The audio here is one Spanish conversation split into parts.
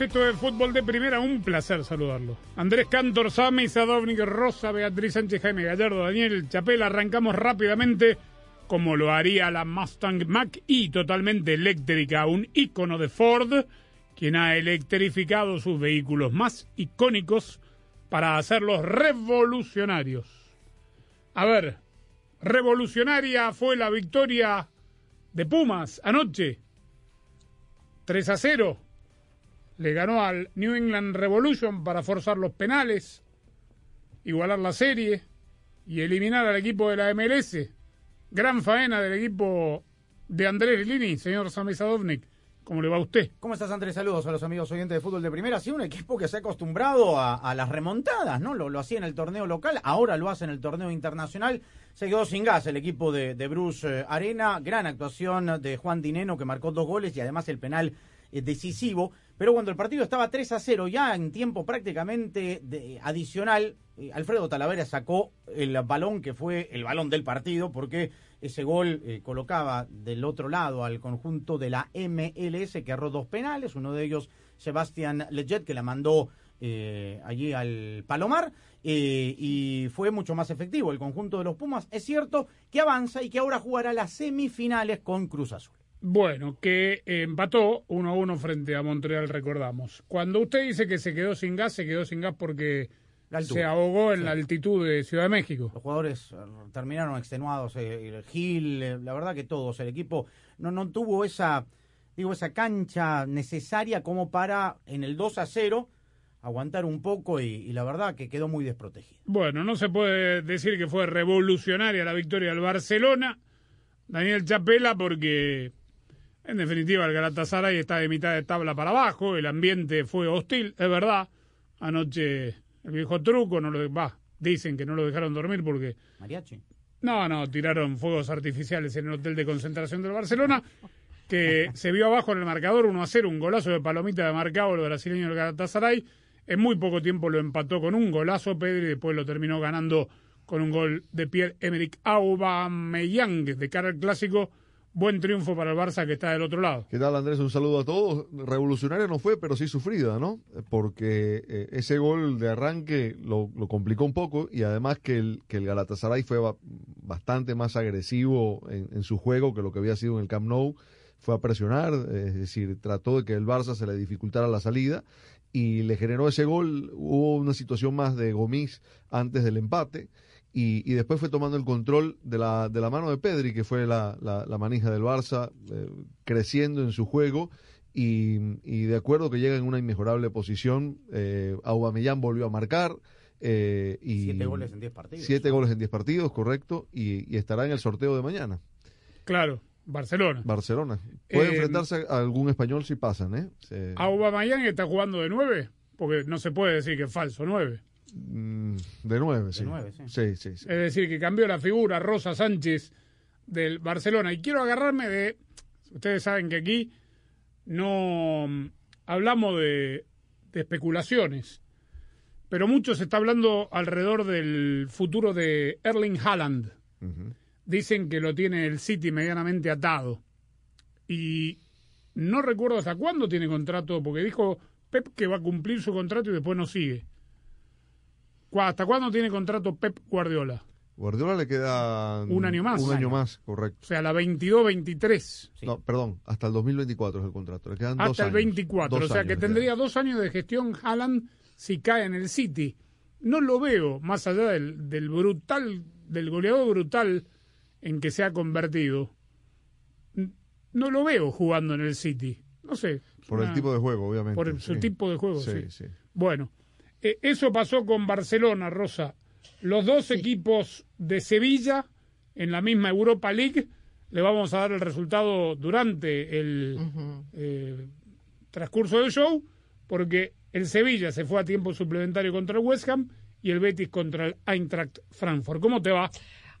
Esto es Fútbol de Primera. Un placer saludarlo. Andrés Cantor, Sami, Sadovnik, Rosa, Beatriz Sánchez, Jaime Gallardo, Daniel Chapela. Arrancamos rápidamente, como lo haría la Mustang Mach-E, totalmente eléctrica, un ícono de Ford, quien ha electrificado sus vehículos más icónicos para hacerlos revolucionarios. A ver, revolucionaria fue la victoria de Pumas anoche. 3 a 0. Le ganó al New England Revolution para forzar los penales, igualar la serie y eliminar al equipo de la MLS. Gran faena del equipo de Andrés Lini, señor Sami Sadovnik. ¿Cómo le va a usted? ¿Cómo estás, Andrés? Saludos a los amigos oyentes de fútbol de primera. Sido un equipo que se ha acostumbrado a, a las remontadas, ¿no? Lo, lo hacía en el torneo local, ahora lo hace en el torneo internacional. Se quedó sin gas el equipo de, de Bruce eh, Arena. Gran actuación de Juan Dineno, que marcó dos goles y además el penal eh, decisivo. Pero cuando el partido estaba 3 a 0, ya en tiempo prácticamente de- adicional, eh, Alfredo Talavera sacó el balón que fue el balón del partido, porque ese gol eh, colocaba del otro lado al conjunto de la MLS, que erró dos penales, uno de ellos Sebastián Leggett, que la mandó eh, allí al Palomar, y fue mucho más efectivo el conjunto de los Pumas. Es cierto que avanza y que ahora jugará las semifinales con Cruz Azul. Bueno, que empató 1 a 1 frente a Montreal, recordamos. Cuando usted dice que se quedó sin gas, se quedó sin gas porque se ahogó en Sí. la altitud de Ciudad de México. Los jugadores eh, terminaron extenuados, eh, Gil, eh, la verdad que todos, el equipo no, no tuvo esa, digo, esa cancha necesaria como para en el 2 a 0 aguantar un poco y, y la verdad que quedó muy desprotegido. Bueno, no se puede decir que fue revolucionaria la victoria del Barcelona, Daniel Chapela, porque en definitiva el Galatasaray está de mitad de tabla para abajo, el ambiente fue hostil, es verdad. Anoche el viejo truco, no lo va, dicen que no lo dejaron dormir porque Mariachi. no, no, tiraron fuegos artificiales en el hotel de concentración del Barcelona, que se vio abajo en el marcador 1 a 0, un golazo de palomita de marcado el brasileño del Galatasaray. En muy poco tiempo lo empató con un golazo Pedro y después lo terminó ganando con un gol de Pierre-Emerick Aubameyang de cara al clásico. Buen triunfo para el Barça que está del otro lado. ¿Qué tal, Andrés? Un saludo a todos. Revolucionaria no fue, pero sí sufrida, ¿no? Porque eh, ese gol de arranque lo, complicó un poco y además que el, que el Galatasaray fue ba- bastante más agresivo en, en su juego que lo que había sido en el Camp Nou. Fue a presionar, es decir, trató de que el Barça se le dificultara la salida y le generó ese gol. Hubo una situación más de Gomis antes del empate. Y, y después fue tomando el control de la, de la mano de Pedri, que fue la, la, la manija del Barça, eh, creciendo en su juego y, y de acuerdo que llega en una inmejorable posición. Eh, Aubameyang volvió a marcar. eh, y Siete goles en diez partidos. Siete goles en diez partidos, correcto, y, y estará en el sorteo de mañana. Claro, Barcelona. Barcelona. Puede Eh, enfrentarse a algún español si pasan, ¿eh? Se- Aubameyang está jugando de nueve, porque no se puede decir que es falso nueve. Mm, de nueve, sí. nueve, sí. Sí, sí, sí. Es decir, que cambió la figura Rosa Sánchez del Barcelona. Y quiero agarrarme de. Ustedes saben que aquí no mm, hablamos de, de especulaciones, pero mucho se está hablando alrededor del futuro de Erling Haaland. Dicen que lo tiene el City medianamente atado. Y no recuerdo hasta cuándo tiene contrato, porque dijo Pep que va a cumplir su contrato y después no sigue. ¿Cu- ¿Hasta cuándo tiene contrato Pep Guardiola? Guardiola le queda Un año más. Un año año. más, correcto. O sea, la 22-23. Sí. No, perdón, hasta el 2024 es el contrato. Le quedan dos Hasta el años. 24. Dos o sea, que tendría dos años de gestión Haaland si cae en el City. no lo veo, más allá del, del brutal, del goleador brutal en que se ha convertido, no lo veo jugando en el City. No sé. Por el tipo de juego, obviamente. por el- su tipo de juego, sí. Sí, sí. Bueno, eh, eso pasó con Barcelona, Rosa. Los dos equipos de Sevilla en la misma Europa League. Le vamos a dar el resultado durante el eh, transcurso del show, porque el Sevilla se fue a tiempo suplementario contra el West Ham y el Betis contra el Eintracht Frankfurt. ¿Cómo te va?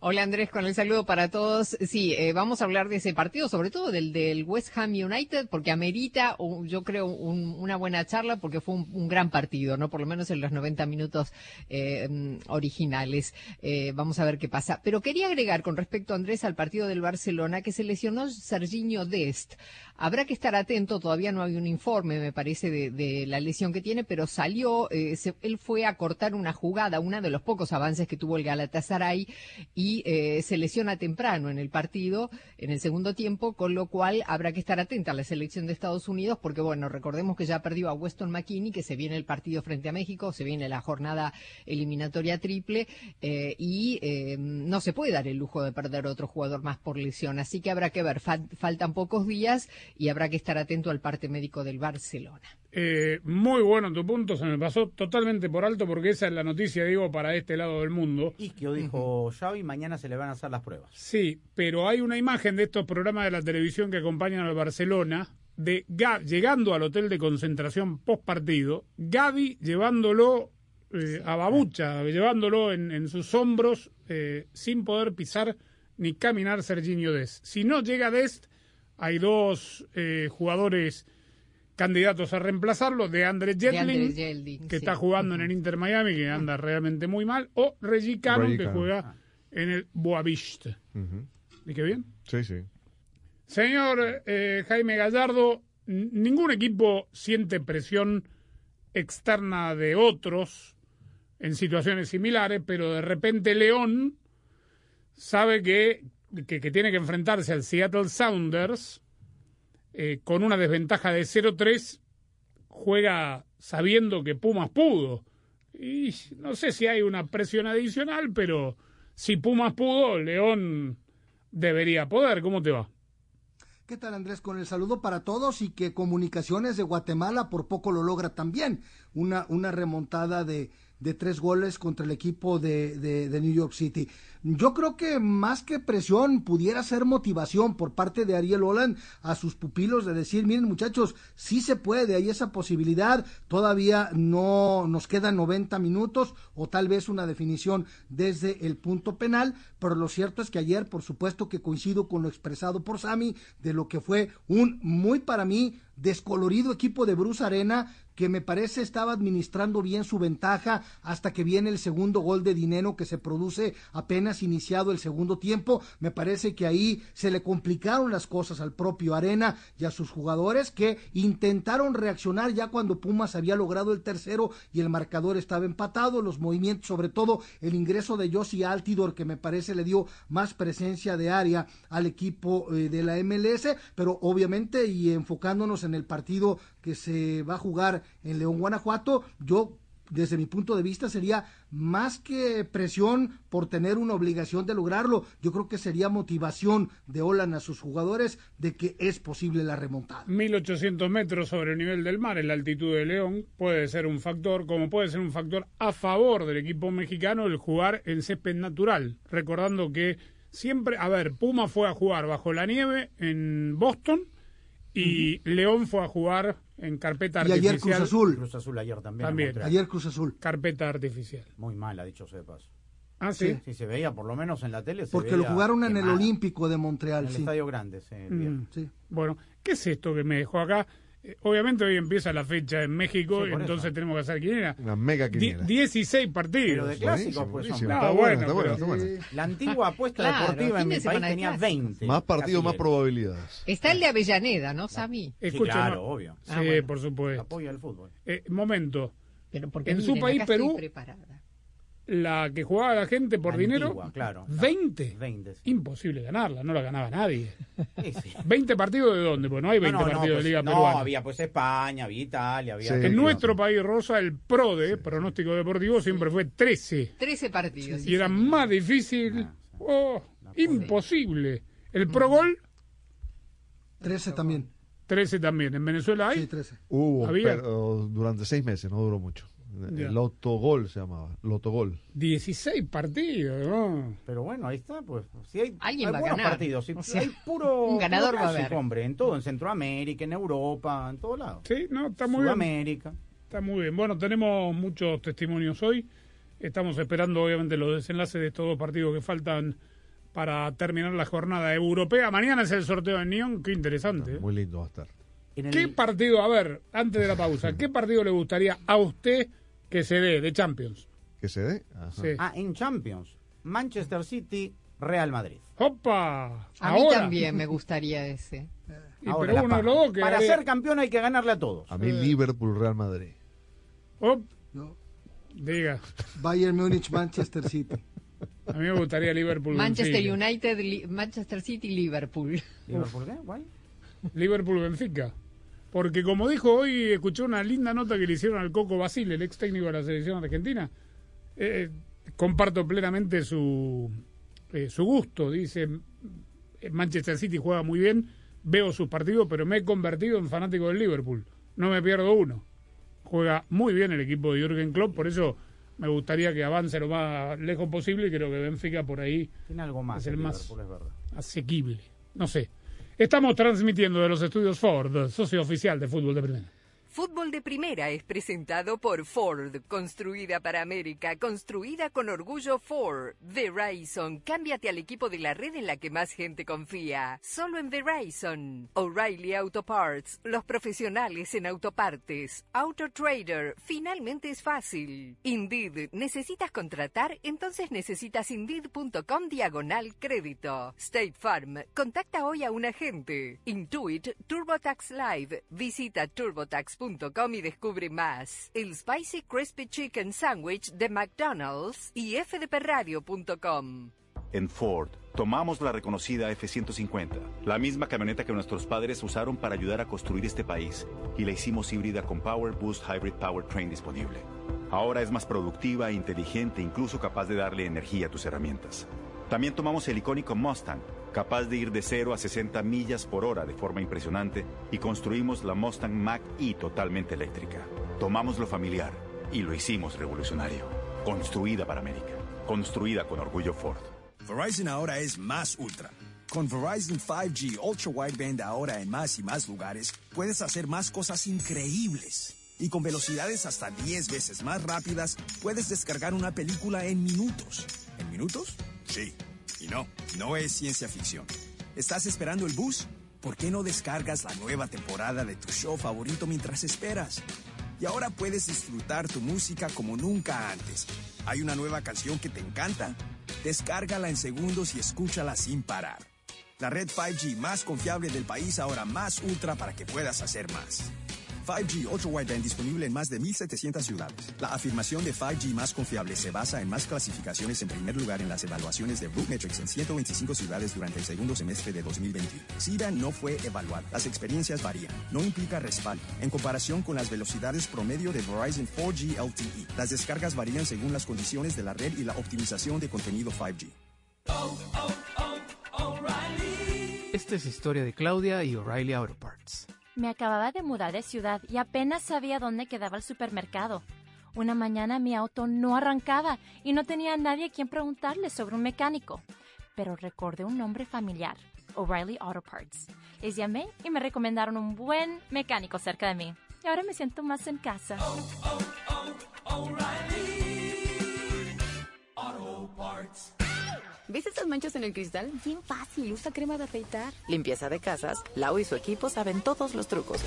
Hola Andrés, con el saludo para todos. Sí, eh, vamos a hablar de ese partido, sobre todo del del West Ham United, porque amerita, yo creo, un- una buena charla, porque fue un, gran partido, ¿no? Por lo menos en los 90 minutos eh, originales. Eh, vamos a ver qué pasa. Pero quería agregar con respecto, Andrés, al partido del Barcelona, que se lesionó Serginho Dest. Habrá que estar atento, todavía no hay un informe, me parece, de, la lesión que tiene, pero salió, eh, se- él fue a cortar una jugada, uno de los pocos avances que tuvo el Galatasaray, y eh, se lesiona temprano en el partido, en el segundo tiempo, con lo cual habrá que estar atenta a la selección de Estados Unidos, porque bueno, recordemos que ya perdió a Weston McKinney, que se viene el partido frente a México, se viene la jornada eliminatoria triple, eh, y eh, no se puede dar el lujo de perder otro jugador más por lesión, así que habrá que ver, fal- faltan pocos días y habrá que estar atento al parte médico del Barcelona. Eh, muy bueno tu punto, se me pasó totalmente por alto porque esa es la noticia, digo, para este lado del mundo. Isquio dijo Xavi, mañana se le van a hacer las pruebas. Sí, pero hay una imagen de estos programas de la televisión que acompañan al Barcelona de Ga- llegando al hotel de concentración post partido, Gaby llevándolo eh, a babucha, llevándolo en, en sus hombros eh, sin poder pisar ni caminar Serginho Dest. Si no llega Dest, hay dos eh, jugadores candidatos a reemplazarlo, de Andrés Yeldin, que sí. está jugando en el Inter Miami, que anda realmente muy mal, o Reggie Cannon, Reggie que Cannon. juega en el Boavista. Ujú. ¿Dije bien? Sí, sí. Señor eh, Jaime Gallardo, ningún equipo siente presión externa de otros en situaciones similares, pero de repente León sabe que, que, tiene que enfrentarse al Seattle Sounders eh, con una desventaja de 0-3, juega sabiendo que Pumas pudo. Y no sé si hay una presión adicional, pero si Pumas pudo, León debería poder. ¿Cómo te va? ¿Qué tal Andrés? Con el saludo para todos y que Comunicaciones de Guatemala por poco lo logra también. Una, una remontada de, de tres goles contra el equipo de, de, de New York City. Yo creo que más que presión pudiera ser motivación por parte de Ariel Holland a sus pupilos de decir, miren muchachos, sí se puede, hay esa posibilidad, todavía no nos quedan 90 minutos o tal vez una definición desde el punto penal, pero lo cierto es que ayer, por supuesto que coincido con lo expresado por Sami, de lo que fue un muy para mí descolorido equipo de Bruce Arena que me parece estaba administrando bien su ventaja hasta que viene el segundo gol de dinero que se produce apenas iniciado el segundo tiempo. Me parece que ahí se le complicaron las cosas al propio Arena y a sus jugadores que intentaron reaccionar ya cuando Pumas había logrado el tercero y el marcador estaba empatado. Los movimientos, sobre todo el ingreso de Josie Altidor, que me parece le dio más presencia de área al equipo eh, de la MLS, pero obviamente y enfocándonos en el partido que se va a jugar en León, Guanajuato, yo desde mi punto de vista sería más que presión por tener una obligación de lograrlo, yo creo que sería motivación de Olan a sus jugadores de que es posible la remontada. 1800 metros sobre el nivel del mar en la altitud de León puede ser un factor, como puede ser un factor a favor del equipo mexicano el jugar en césped natural. Recordando que siempre, a ver, Puma fue a jugar bajo la nieve en Boston y León fue a jugar en carpeta Y artificial. ayer Cruz Azul, Cruz Azul ayer también. en También. Ayer Cruz Azul. Carpeta artificial. Muy mala, dicho sea de paso. Ah, sí. Sí, se veía, por lo menos en la tele. se Porque lo veía jugaron en el. Olímpico de En Montreal, el sí. Estadio Grande, sí, Mm. sí. Bueno, ¿qué es esto que me dejó acá? Eh, obviamente hoy empieza la fecha en México, Sí, entonces eso. tenemos que hacer quién era. Una mega Die- quiniela. 16 partidos. Pero de clásicos, Buenísimo, pues. buenísimo. No. Está bueno, está bueno, está bueno. La antigua apuesta Claro, deportiva en mi país tenía clásicos. 20. Más partidos, más probabilidades. Está el de Avellaneda, ¿no, Sami? Sí, Escucha, claro, no- obvio. Sí, Ah, bueno. por supuesto. Apoya el fútbol. Eh, momento. Pero porque En su miren, país, acá estoy Perú- preparada. La que jugaba la gente por Antigua, dinero, claro. 20. 20. sí. Imposible ganarla, no la ganaba nadie. Sí, sí. ¿20 partidos de dónde? Pues no hay 20 No, no, no, partidos pues, de Liga no, Peruana. había pues España, había Italia, había... Sí. En nuestro país, Rosa, el PRODE, pronóstico deportivo, siempre fue 13. 13 partidos. sí, Y era más difícil, Ah, oh, No imposible. El Pro Gol, 13 también. 13 también. En Venezuela hay. Sí, 13. Hubo, Había. pero durante seis meses, no duró mucho. Ya. El Lotogol se llamaba, Lotogol. 16 partidos, ¿no? Pero bueno, ahí está, pues. Si hay, Alguien hay va a buenos ganar. partidos, si O sea, hay puro. un ganador puro va a haber. hombre, en todo, en Centroamérica, en Europa, en todos lados. Sí, no, está muy bien. Sudamérica. Está muy bien. Bueno, tenemos muchos testimonios hoy. Estamos esperando, obviamente, los desenlaces de estos dos partidos que faltan para terminar la jornada europea. Mañana es el sorteo de Neon. Qué interesante. ¿eh? Muy lindo va a estar. El- ¿Qué partido, a ver, antes de la pausa, qué partido le gustaría a usted que se dé de Champions? ¿Que se dé? Ajá. Sí. Ah, en Champions. Manchester City, Real Madrid. ¡Opa! A mí Ahora. también me gustaría ese. Y Ahora, pero la uno pa- que Para ser campeón hay que ganarle a todos. A mí Liverpool, Real Madrid. Op, No. diga, Bayern Múnich, Manchester City. a mí me gustaría Liverpool. Manchester Benfica. United, Li- Manchester City, Liverpool. ¿Liverpool qué? Liverpool Benfica. Porque como dijo hoy, escuché una linda nota que le hicieron al Coco Basile, el ex técnico de la selección argentina. Eh, comparto plenamente su, eh, su gusto. Dice, eh, Manchester City juega muy bien, veo sus partidos, pero me he convertido en fanático del Liverpool. No me pierdo uno. Juega muy bien el equipo de Jürgen Klopp, por eso me gustaría que avance lo más lejos posible y creo que Benfica por ahí Tiene algo más. Es el el más- es asequible. No sé. Estamos transmitiendo de los estudios Ford, socio oficial de fútbol de primera. Fútbol de Primera es presentado por Ford, construida para América, construida con orgullo Ford. Verizon, cámbiate al equipo de la red en la que más gente confía. Solo en Verizon. O'Reilly Auto Parts, los profesionales en autopartes. Auto Trader, finalmente es fácil. Indeed, ¿necesitas contratar? Entonces necesitas indeed.com diagonal crédito. State Farm, contacta hoy a un agente. Intuit TurboTax Live, visita y descubre más. El Spicy Crispy Chicken Sandwich de McDonald's y fdpradio.com. En Ford, tomamos la reconocida F-150, la misma camioneta que nuestros padres usaron para ayudar a construir este país, y la hicimos híbrida con Power Boost Hybrid Powertrain disponible. Ahora es más productiva e inteligente, incluso capaz de darle energía a tus herramientas. También tomamos el icónico Mustang, capaz de ir de 0 a 60 millas por hora de forma impresionante, y construimos la Mustang Mach-E totalmente eléctrica. Tomamos lo familiar y lo hicimos revolucionario. Construida para América. Construida con orgullo Ford. Verizon ahora es más ultra. Con Verizon 5G Ultra Wideband ahora en más y más lugares, puedes hacer más cosas increíbles. Y con velocidades hasta 10 veces más rápidas, puedes descargar una película en minutos. ¿En minutos? Sí. Y no, no es ciencia ficción. ¿Estás esperando el bus? ¿Por qué no descargas la nueva temporada de tu show favorito mientras esperas? Y ahora puedes disfrutar tu música como nunca antes. ¿Hay una nueva canción que te encanta? Descárgala en segundos y escúchala sin parar. La red 5G más confiable del país ahora más ultra para que puedas hacer más. 5G Ultra Wideband disponible en más de 1.700 ciudades. La afirmación de 5G más confiable se basa en más clasificaciones en primer lugar en las evaluaciones de Metrics en 125 ciudades durante el segundo semestre de 2021. SIDA no fue evaluada. Las experiencias varían. No implica respaldo. En comparación con las velocidades promedio de Verizon 4G LTE, las descargas varían según las condiciones de la red y la optimización de contenido 5G. Esta es historia de Claudia y O'Reilly Auto Parts. Me acababa de mudar de ciudad y apenas sabía dónde quedaba el supermercado. Una mañana mi auto no arrancaba y no tenía a nadie a quien preguntarle sobre un mecánico. Pero recordé un nombre familiar, O'Reilly Auto Parts. Les llamé y me recomendaron un buen mecánico cerca de mí. Y ahora me siento más en casa. ¿Ves esas manchas en el cristal? Bien fácil, usa crema de afeitar. Limpieza de casas, Lau y su equipo saben todos los trucos.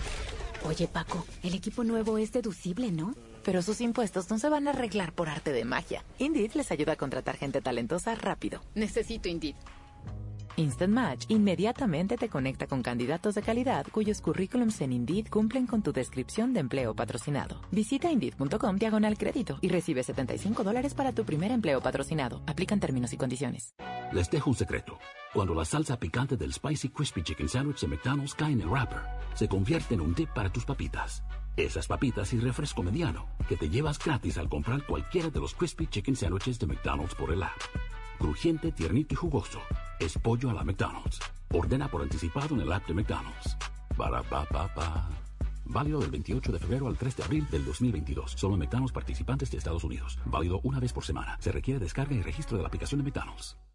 Oye, Paco, el equipo nuevo es deducible, ¿no? Pero sus impuestos no se van a arreglar por arte de magia. Indeed les ayuda a contratar gente talentosa rápido. Necesito Indeed. Instant Match inmediatamente te conecta con candidatos de calidad cuyos currículums en Indeed cumplen con tu descripción de empleo patrocinado. Visita Indeed.com diagonal crédito y recibe 75 dólares para tu primer empleo patrocinado. Aplican términos y condiciones. Les dejo un secreto. Cuando la salsa picante del Spicy Crispy Chicken Sandwich de McDonald's cae en el wrapper, se convierte en un dip para tus papitas. Esas papitas y refresco mediano que te llevas gratis al comprar cualquiera de los Crispy Chicken Sandwiches de McDonald's por el app. Crujiente, tiernito y jugoso. Es pollo a la McDonald's. Ordena por anticipado en el app de McDonald's. Para pa pa pa. Válido del 28 de febrero al 3 de abril del 2022. Solo en McDonald's participantes de Estados Unidos. Válido una vez por semana. Se requiere descarga y registro de la aplicación de McDonald's.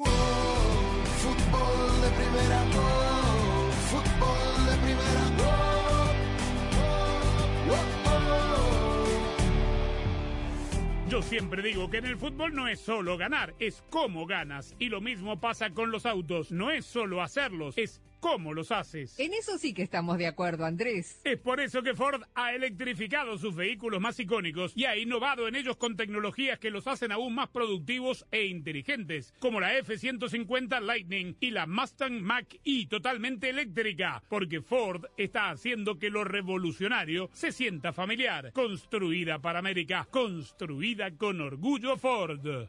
De primera, fútbol de primera, Yo siempre digo que en el fútbol no es solo ganar, es cómo ganas. Y lo mismo pasa con los autos, no es solo hacerlos, es cómo los haces. En eso sí que estamos de acuerdo, Andrés. Es por eso que Ford ha electrificado sus vehículos más icónicos y ha innovado en ellos con tecnologías que los hacen aún más productivos e inteligentes, como la F-150 Lightning y la Mustang Mach-E totalmente eléctrica, porque Ford está haciendo que lo revolucionario se sienta familiar. Construida para América, construida con orgullo Ford.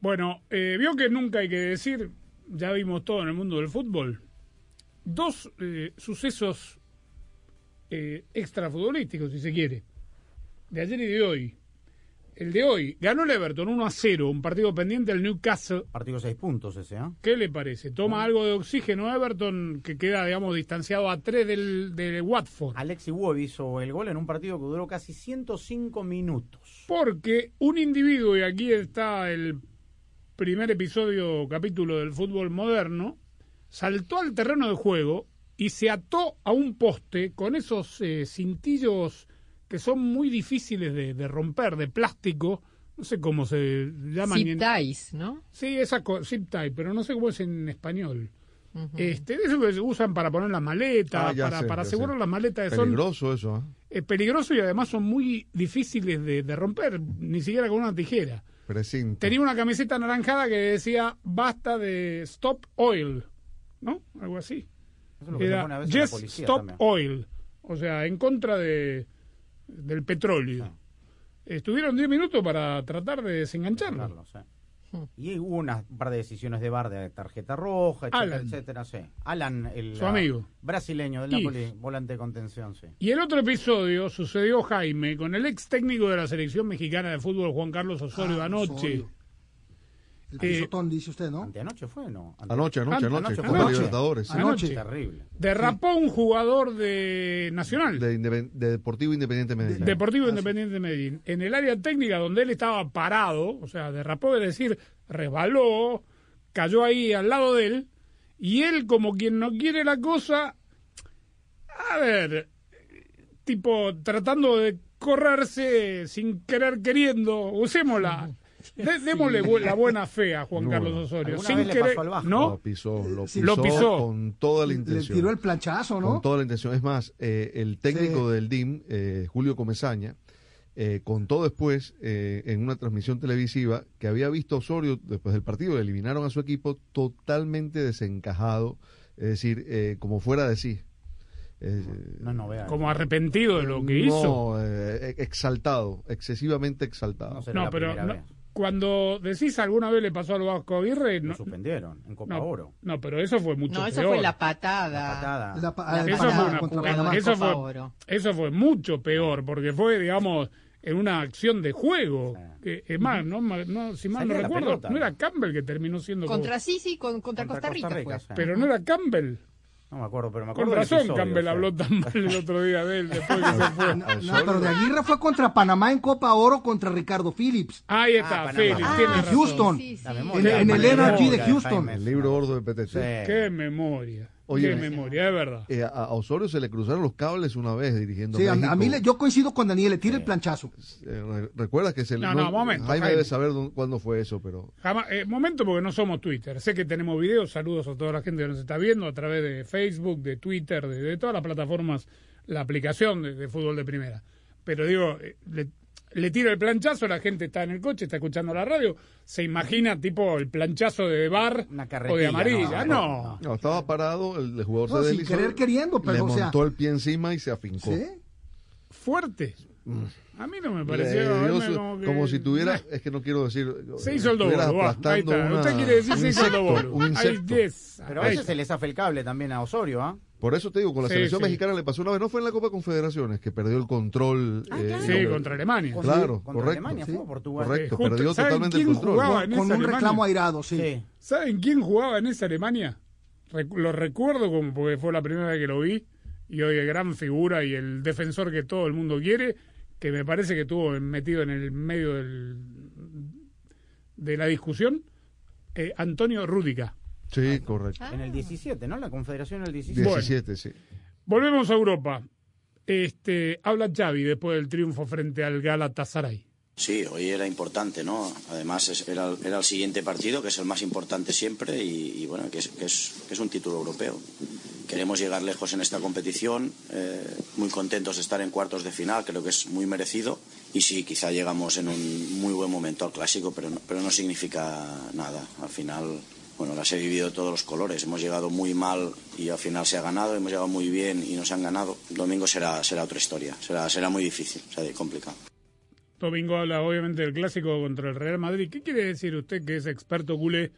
Bueno, eh, vio que nunca hay que decir, ya vimos todo en el mundo del fútbol, dos eh, sucesos eh, extrafutbolísticos, si se quiere, de ayer y de hoy. El de hoy, ganó el Everton 1 a 0, un partido pendiente del Newcastle. Partido 6 puntos ese, ¿eh? ¿Qué le parece? Toma algo de oxígeno Everton que queda, digamos, distanciado a 3 del, de Watford. Alexi Wood hizo el gol en un partido que duró casi 105 minutos. Porque un individuo, y aquí está el primer episodio, capítulo del fútbol moderno, saltó al terreno de juego y se ató a un poste con esos eh, cintillos que son muy difíciles de, de, romper, de plástico, no sé cómo se llaman. Zip ties, ¿no? Sí, esa zip tie, pero no sé cómo es en español. Uh -huh. Este, eso que se usan para poner las maletas, ah, para, sé, para asegurar sé. las maletas. Peligroso son, eso. ¿eh? Es peligroso y además son muy difíciles de, de romper, ni siquiera con una tijera. Precinto. Tenía una camiseta anaranjada que decía basta de stop oil, ¿no? Algo así. Eso es lo Era just stop también. oil, o sea, en contra de del petróleo. Ah. Estuvieron 10 minutos para tratar de desengancharlo. Sí. Y hubo unas un par de decisiones de bar de tarjeta roja, etcétera, Alan. etcétera, sí. Alan, el Su amigo. brasileño del Y- Napoli, volante de contención, sí. Y el otro episodio sucedió, Jaime, con el ex técnico de la selección mexicana de fútbol, Juan Carlos Osorio, Ah, anoche. Osorio. El Eh, pisotón, dice usted, ¿no? Anteanoche fue, ¿no? Anoche, anoche, anoche. anoche, Copa anoche. Libertadores. Anoche. Terrible. Derrapó un jugador de Nacional. De, Deportivo Independiente Medellín. Deportivo Ah, Independiente de Medellín. En el área técnica donde él estaba parado, o sea, derrapó, es decir, resbaló, cayó ahí al lado de él, y él, como quien no quiere la cosa, a ver, tipo tratando de correrse sin querer queriendo, usémosla. De- démosle la buena fe a Juan No, Carlos. Osorio. ¿Alguna Sin vez le querer, pasó al Vasco? ¿no? Lo pisó, lo Sí. pisó, Lo pisó. con toda la Le intención. tiró el planchazo, ¿no? Con toda la intención. Es más, eh, el técnico Sí. del DIM, eh, Julio Comesaña, eh, contó después eh, en una transmisión televisiva que había visto a Osorio después del partido, eliminaron a su equipo totalmente desencajado, es decir, eh, como fuera de sí. No, no, vea. Como arrepentido de lo que no, hizo. eh, exaltado, excesivamente exaltado. No pero. Cuando decís alguna vez le pasó al Vasco Aguirre, Lo no, suspendieron en Copa no, Oro. no, pero eso fue mucho No, eso peor. fue la patada. La pa- La la eso patada fue, patada una- contra jugada Panamá. de eso Copa fue- Oro. eso fue mucho peor, porque fue, digamos, en una acción de juego. Que, es más, no, no, si mal Salía no recuerdo, pelota. no era Campbell que terminó siendo... Contra como- sí, sí, con- contra, Contra Costa Rica. Costa Rica, fue. sí. pero no era Campbell. No me acuerdo, pero me Con acuerdo del razón episodio, Campbell o sea. habló tan mal el otro día de él después que se fue. No, pero de Aguirre fue contra Panamá en Copa Oro contra Ricardo Phillips. Ahí está, Ah, Félix, Panamá. tiene. Houston. Sí, sí. En, en el Energy de Houston. El libro gordo de. Sí. Qué memoria. Oye, Qué memoria, es verdad. Eh, a, a Osorio se le cruzaron los cables una vez dirigiendo Sí, a, México. a mí le- yo coincido con Daniel, le tira el planchazo. Eh, re- recuerda que se le... No, no, momento, Jaime Jaime. debe saber dónde- cuándo fue eso, pero... Jamás, eh, momento porque no somos Twitter. Sé que tenemos videos. Saludos a toda la gente que nos está viendo a través de Facebook, de Twitter, de, de todas las plataformas, la aplicación de, de fútbol de primera. Pero digo, eh, le, le tiro el planchazo, la gente está en el coche, está escuchando la radio, se imagina tipo el planchazo de bar Una o de amarilla. no, No, No, estaba parado, el, el jugador No, se sin deslizó, querer queriendo, pero, le o sea- montó el pie encima y se afincó. ¿Sí? fuerte. A mí no me pareció. dio como, que- como si tuviera, es que no quiero decir... Se hizo el doble. va, Ahí aplastando está. una- Usted quiere decir se hizo el doble. Pero a veces se le zafa el cable también a Osorio, ¿ah? Por eso te digo, con la Sí, selección sí. mexicana le pasó una vez, no fue en la Copa Confederaciones, que perdió el control. Ah, eh. Sí, contra Alemania. Claro, Contra correcto. Alemania, fue Portugal. Correcto, justo- perdió ¿saben totalmente el control. jugaba en Con esa un Alemania? reclamo airado, sí. Sí. ¿Saben quién jugaba en esa Alemania? Rec- lo recuerdo como porque fue la primera vez que lo vi y hoy es gran figura y el defensor que todo el mundo quiere, que me parece que estuvo metido en el medio del, de la discusión, eh, Antonio Rúdica. Sí, correcto. En el 17, ¿no? La Confederación en el 17. 17, sí. Volvemos a Europa. Este, habla Xavi después del triunfo frente al Galatasaray. Sí, hoy era importante, ¿no? Además es- era, el- era el siguiente partido, que es el más importante siempre y, y bueno, que es, que, es, que es un título europeo. Queremos llegar lejos en esta competición, eh, muy contentos de estar en cuartos de final, creo que es muy merecido y sí, quizá llegamos en un muy buen momento al clásico, pero no, pero no significa nada. Al final, bueno, las he vivido todos los colores. Hemos llegado muy mal y al final se ha ganado, hemos llegado muy bien y nos han ganado. El domingo será, será otra historia, será, será muy difícil, será complicado. Domingo habla obviamente del clásico contra el Real Madrid. ¿Qué quiere decir usted que es experto culé?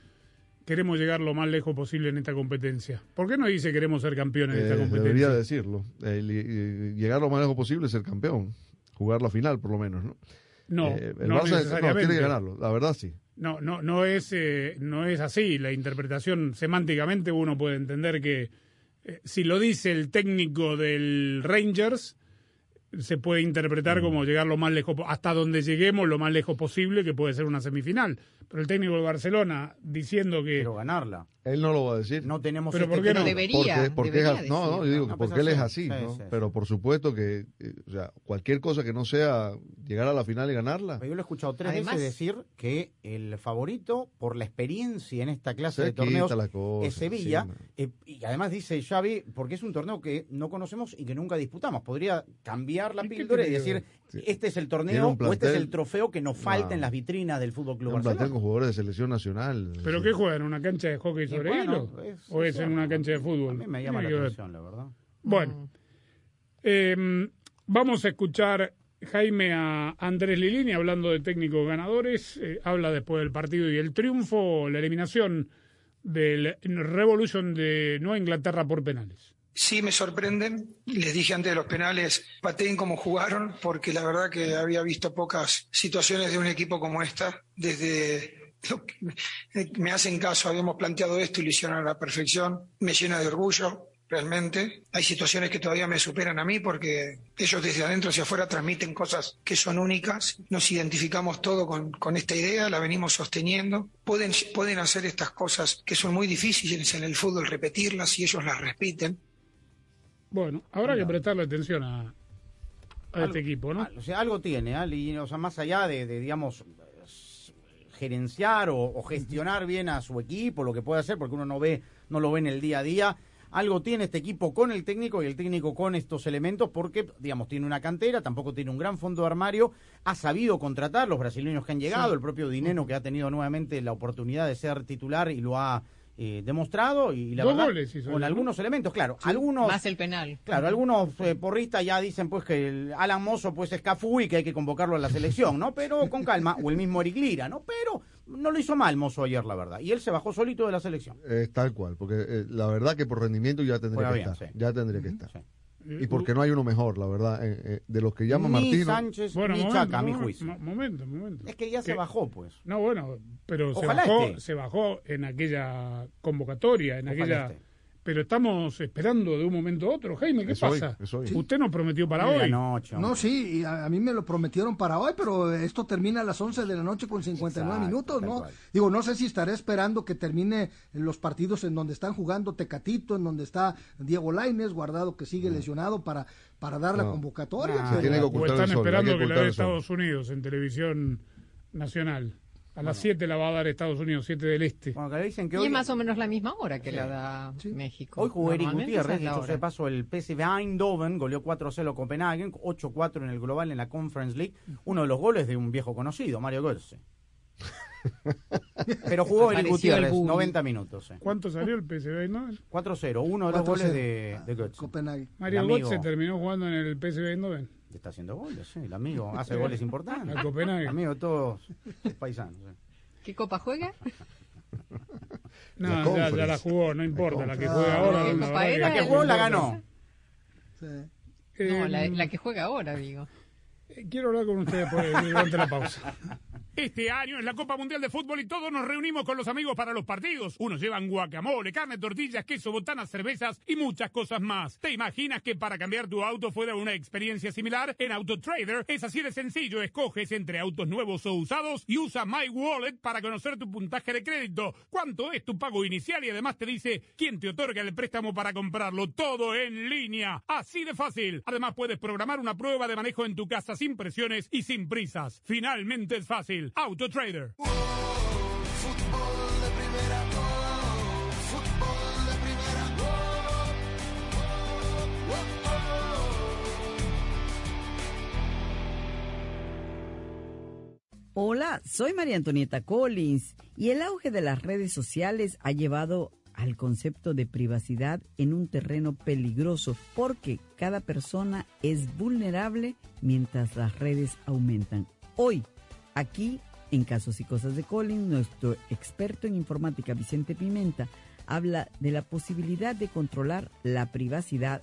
Queremos llegar lo más lejos posible en esta competencia. ¿Por qué no dice queremos ser campeones en esta Eh, competencia? debería decirlo. Y- y llegar lo más lejos posible es ser campeón. Jugar la final, por lo menos, ¿no? No, Eh, el no Barça no, que ganarlo, la verdad sí. No, no, no es, eh, no es así. La interpretación semánticamente uno puede entender que eh, si lo dice el técnico del Rangers se puede Mm. interpretar como llegar lo más lejos hasta donde lleguemos lo más lejos posible que puede ser una semifinal. Pero el técnico de Barcelona diciendo que Pero ganarla. Él no lo va a decir. No tenemos Pero este ¿por qué no? Debería, Porque, debería no, no, yo digo No, que porque él es así. así, Sí, ¿no? sí, sí. Pero por supuesto que, eh, o sea, cualquier cosa que no sea llegar a la final y ganarla. Yo lo he escuchado tres Además- veces decir que el favorito, por la experiencia en esta clase Se de torneos, cosa, es Sevilla. sí, no. eh, y además dice Xavi, porque es un torneo que no conocemos y que nunca disputamos. Podría cambiar la ¿Y qué píldora y decir, Sí. este es el torneo o este es el trofeo que nos falta en las vitrinas del Fútbol Club Un plantel Barcelona. con jugadores de selección nacional. ¿Pero Sí. qué juega? ¿En una cancha de hockey sobre bueno, es- ¿O es en una cancha de A fútbol? mí me llama la ver. atención, la verdad. Bueno, eh, vamos a escuchar Jaime a Andrés Lilini hablando de técnicos ganadores. eh, habla después del partido y el triunfo, la eliminación del Revolution de Nueva Inglaterra por penales. Sí me sorprenden. Les dije antes de los penales, pateen como jugaron, porque la verdad que había visto pocas situaciones de un equipo como esta. Desde me hacen caso, habíamos planteado esto y lo hicieron a la perfección. Me llena de orgullo, realmente. Hay situaciones que todavía me superan a mí porque ellos desde adentro hacia afuera transmiten cosas que son únicas. Nos identificamos todo con, con esta idea, la venimos sosteniendo. Pueden, pueden hacer estas cosas que son muy difíciles en el fútbol, repetirlas y ellos las repiten. Bueno, habrá que prestarle atención a, a este equipo, ¿no? O sea, algo tiene, ¿ah? Y, o sea, más allá de, de, digamos, gerenciar o, o gestionar bien a su equipo, lo que puede hacer, porque uno no ve, no lo ve en el día a día. Algo tiene este equipo con el técnico y el técnico con estos elementos, porque, digamos, tiene una cantera, tampoco tiene un gran fondo de armario, ha sabido contratar los brasileños que han llegado, Sí. el propio Dineno que ha tenido nuevamente la oportunidad de ser titular y lo ha eh, demostrado y la Dos verdad, goles hizo con algunos elementos, claro, algunos Más el penal. Claro, algunos eh, porristas ya dicen pues que el Alan Mozo pues es Cafú y que hay que convocarlo a la selección, ¿no? Pero con calma, o el mismo Eric Lira, ¿no? Pero no lo hizo mal Mozo ayer, la verdad. Y él se bajó solito de la selección. Es tal cual, porque eh, la verdad que por rendimiento ya tendría que bien, estar. sí. Ya tendría que estar. Y porque no hay uno mejor, la verdad, eh, eh, de los que llama Ni Martino. Sánchez Bueno, ni momento, Chaca, a mi juicio. mo- Momento, momento. Es que ya se bajó, pues. No, bueno, pero se bajó, esté. se bajó en aquella convocatoria, en Ojalá aquella. esté. Pero estamos esperando de un momento a otro. Jaime, ¿qué Es pasa? hoy. Usted nos prometió para hoy. No, sí, y a, a mí me lo prometieron para hoy, pero esto termina a las 11 de la noche con 59 Exacto, minutos, ¿no? cual. Digo, no sé si estaré esperando que termine los partidos en donde están jugando Tecatito, en donde está Diego Laines, guardado que sigue lesionado para, para dar la No. convocatoria. Se pero- tiene que O están el sol, hay esperando que que, la sol. Estados Unidos en televisión nacional. A las 7 la va a dar Estados Unidos, 7 del Este. Bueno, que le dicen que Y hoy, es más o menos la misma hora que la da México. hoy jugó Eric Gutiérrez, dicho de paso, el PSV Eindhoven goleó 4-0 a Copenhagen, 8-4 en el global en la Conference League. Uno de los goles de un viejo conocido, Mario Götze. Pero jugó Eric Gutiérrez, Bully. 90 minutos. sí. ¿Cuánto salió el PSV? ¿no? 4-0, uno de los 4-0. goles de, de Götze. Copenhague. Mario Götze terminó jugando en el PSV Eindhoven. Está haciendo goles, sí, el amigo hace goles importantes. A Copenhague. Amigo de todos los paisanos. ¿Qué copa juega? No, La ya, la jugó, no importa. La que Ah, juega ahora. ¿qué la que jugó la ganó. Sí. No, la, Eh, la que juega ahora, digo. Eh, Quiero hablar con ustedes durante la pausa. Este año es la Copa Mundial de Fútbol y todos nos reunimos con los amigos para los partidos. Unos llevan guacamole, carne, tortillas, queso, botanas, cervezas y muchas cosas más. ¿Te imaginas que para cambiar tu auto fuera una experiencia similar? En AutoTrader es así de sencillo. Escoges entre autos nuevos o usados y usa My Wallet para conocer tu puntaje de crédito. ¿Cuánto es tu pago inicial? Y además te dice quién te otorga el préstamo para comprarlo. Todo en línea. Así de fácil. Además puedes programar una prueba de manejo en tu casa sin presiones y sin prisas. Finalmente es fácil. Primera, oh, Hola, soy María Antonieta Collins y el auge de las redes sociales ha llevado al concepto de privacidad en un terreno peligroso porque cada persona es vulnerable mientras las redes aumentan. Hoy, aquí, en Casos y Cosas de Collins, nuestro experto en informática Vicente Pimenta habla de la posibilidad de controlar la privacidad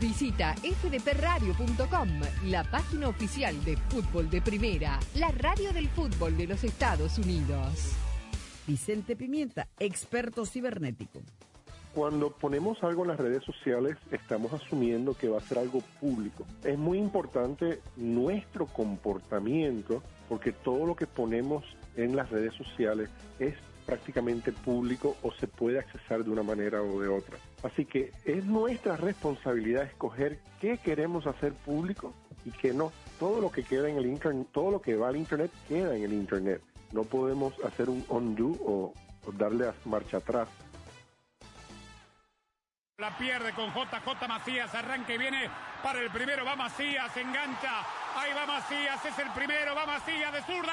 Visita fdpradio.com, la página oficial de fútbol de primera, la radio del fútbol de los Estados Unidos. Vicente Pimienta, experto cibernético. Cuando ponemos algo en las redes sociales, estamos asumiendo que va a ser algo público. Es muy importante nuestro comportamiento, porque todo lo que ponemos en las redes sociales es prácticamente público o se puede accesar de una manera o de otra. Así que es nuestra responsabilidad escoger qué queremos hacer público y qué no. Todo lo que queda en el internet, todo lo que va al internet queda en el internet. No podemos hacer un undo o, o darle a marcha atrás. La pierde con JJ Macías, arranque y viene para el primero, va Macías, engancha, ahí va Macías, es el primero, va Macías de zurda,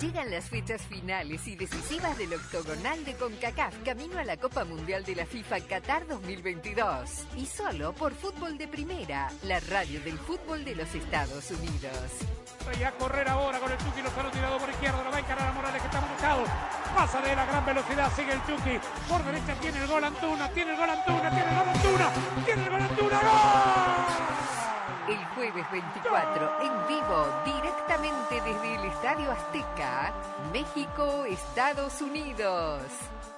Llegan las fechas finales y decisivas del octogonal de CONCACAF camino a la Copa Mundial de la FIFA Qatar 2022. Y solo por Fútbol de Primera, la radio del fútbol de los Estados Unidos. Y a correr ahora con el Chucky Lozano tirado por izquierda, lo va a encarar a Morales que está buscado. Pasa de la gran velocidad, sigue el Chucky. Por derecha tiene el gol Antuna, tiene el gol Antuna, tiene el gol Antuna, tiene el gol Antuna, ¡gol! El jueves 24, en vivo, directamente desde el Estadio Azteca, México, Estados Unidos.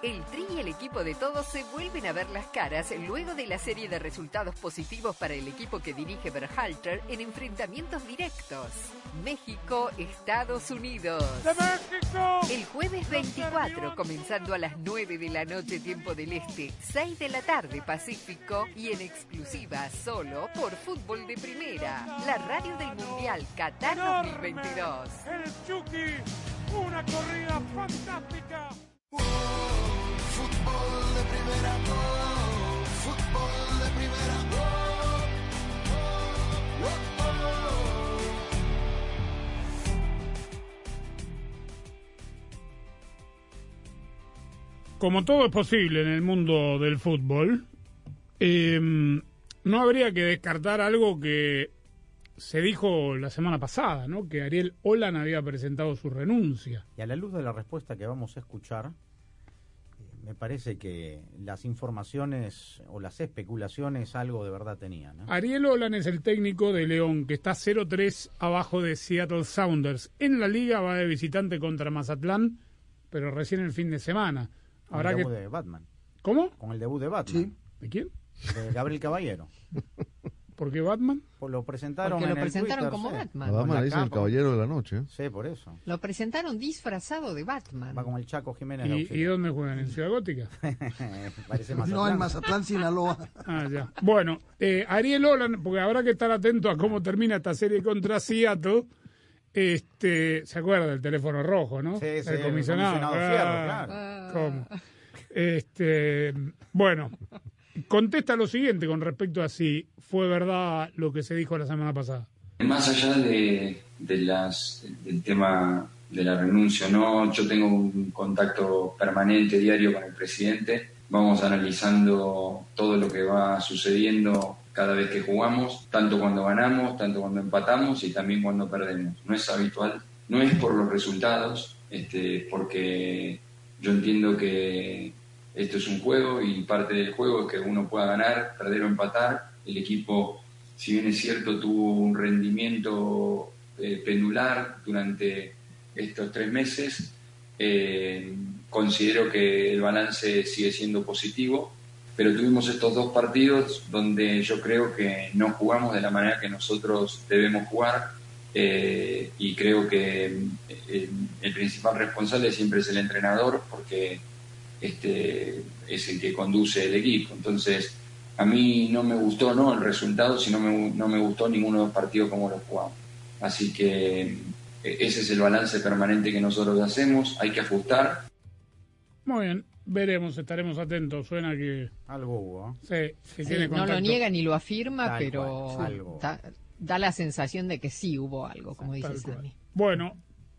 El Tri y el equipo de todos se vuelven a ver las caras luego de la serie de resultados positivos para el equipo que dirige Berhalter en enfrentamientos directos. México, Estados Unidos. El jueves 24, comenzando a las 9 de la noche tiempo del Este, 6 de la tarde Pacífico y en exclusiva solo por Fútbol de Primera, la radio del Mundial Qatar 2022. El Chucky, una corrida fantástica. Fútbol de primera, oh, fútbol de primera, oh, oh, Como todo es posible en el mundo del fútbol, eh, no habría que descartar algo que se dijo la semana pasada, ¿no? Que Ariel Olan había presentado su renuncia. Y a la luz de la respuesta que vamos a escuchar, eh, me parece que las informaciones o las especulaciones algo de verdad tenían. ¿no? Ariel Olan es el técnico de León, que está 0-3 abajo de Seattle Sounders. En la liga va de visitante contra Mazatlán, pero recién el fin de semana. Con Habrá el que... debut de Batman. ¿Cómo? Con el debut de Batman. Sí. ¿De quién? De Gabriel Caballero. ¿Por qué Batman? Pues lo presentaron Porque lo en el presentaron Twitter, como sí. Batman. A Batman Con la le dicen el caballero de la noche. ¿eh? Sí, por eso. Lo presentaron disfrazado de Batman. Va como el Chaco Jiménez ¿Y, auxiliar. ¿Y dónde juegan? ¿En Ciudad Gótica? Parece No, Mazatlán. en Mazatlán, Sinaloa. Ah, ya. Bueno, eh, Ariel Olan, porque habrá que estar atento a cómo termina esta serie contra Seattle. Este, ¿se acuerda del teléfono rojo, no? Sí, sí, el el comisionado. comisionado Ah, Fierro, ¿Cómo? Este, bueno, contesta lo siguiente con respecto a si fue verdad lo que se dijo la semana pasada. Más allá de, las, del tema de la renuncia, no, yo tengo un contacto permanente, diario con el presidente. Vamos analizando todo lo que va sucediendo cada vez que jugamos, tanto cuando ganamos, tanto cuando empatamos y también cuando perdemos. No es habitual, no es por los resultados, este, porque yo entiendo que esto es un juego y parte del juego es que uno pueda ganar, perder o empatar. El equipo, si bien es cierto, tuvo un rendimiento eh, pendular durante estos tres meses. Eh, considero que el balance sigue siendo positivo, pero tuvimos estos dos partidos donde yo creo que no jugamos de la manera que nosotros debemos jugar eh, y creo que el principal responsable siempre es el entrenador porque este, es el que conduce el equipo. Entonces, a mí no me gustó no el resultado, sino me, no me gustó ninguno de los partidos como los jugamos. Así que eh, ese es el balance permanente que nosotros hacemos, hay que ajustar. Muy bien, veremos, estaremos atentos. Suena que. Algo hubo. Sí, que Sí, tiene no lo niega ni lo afirma, Tal pero cual, algo. da, da la sensación de que sí hubo algo, como dice Tal cual. Sammy. Bueno,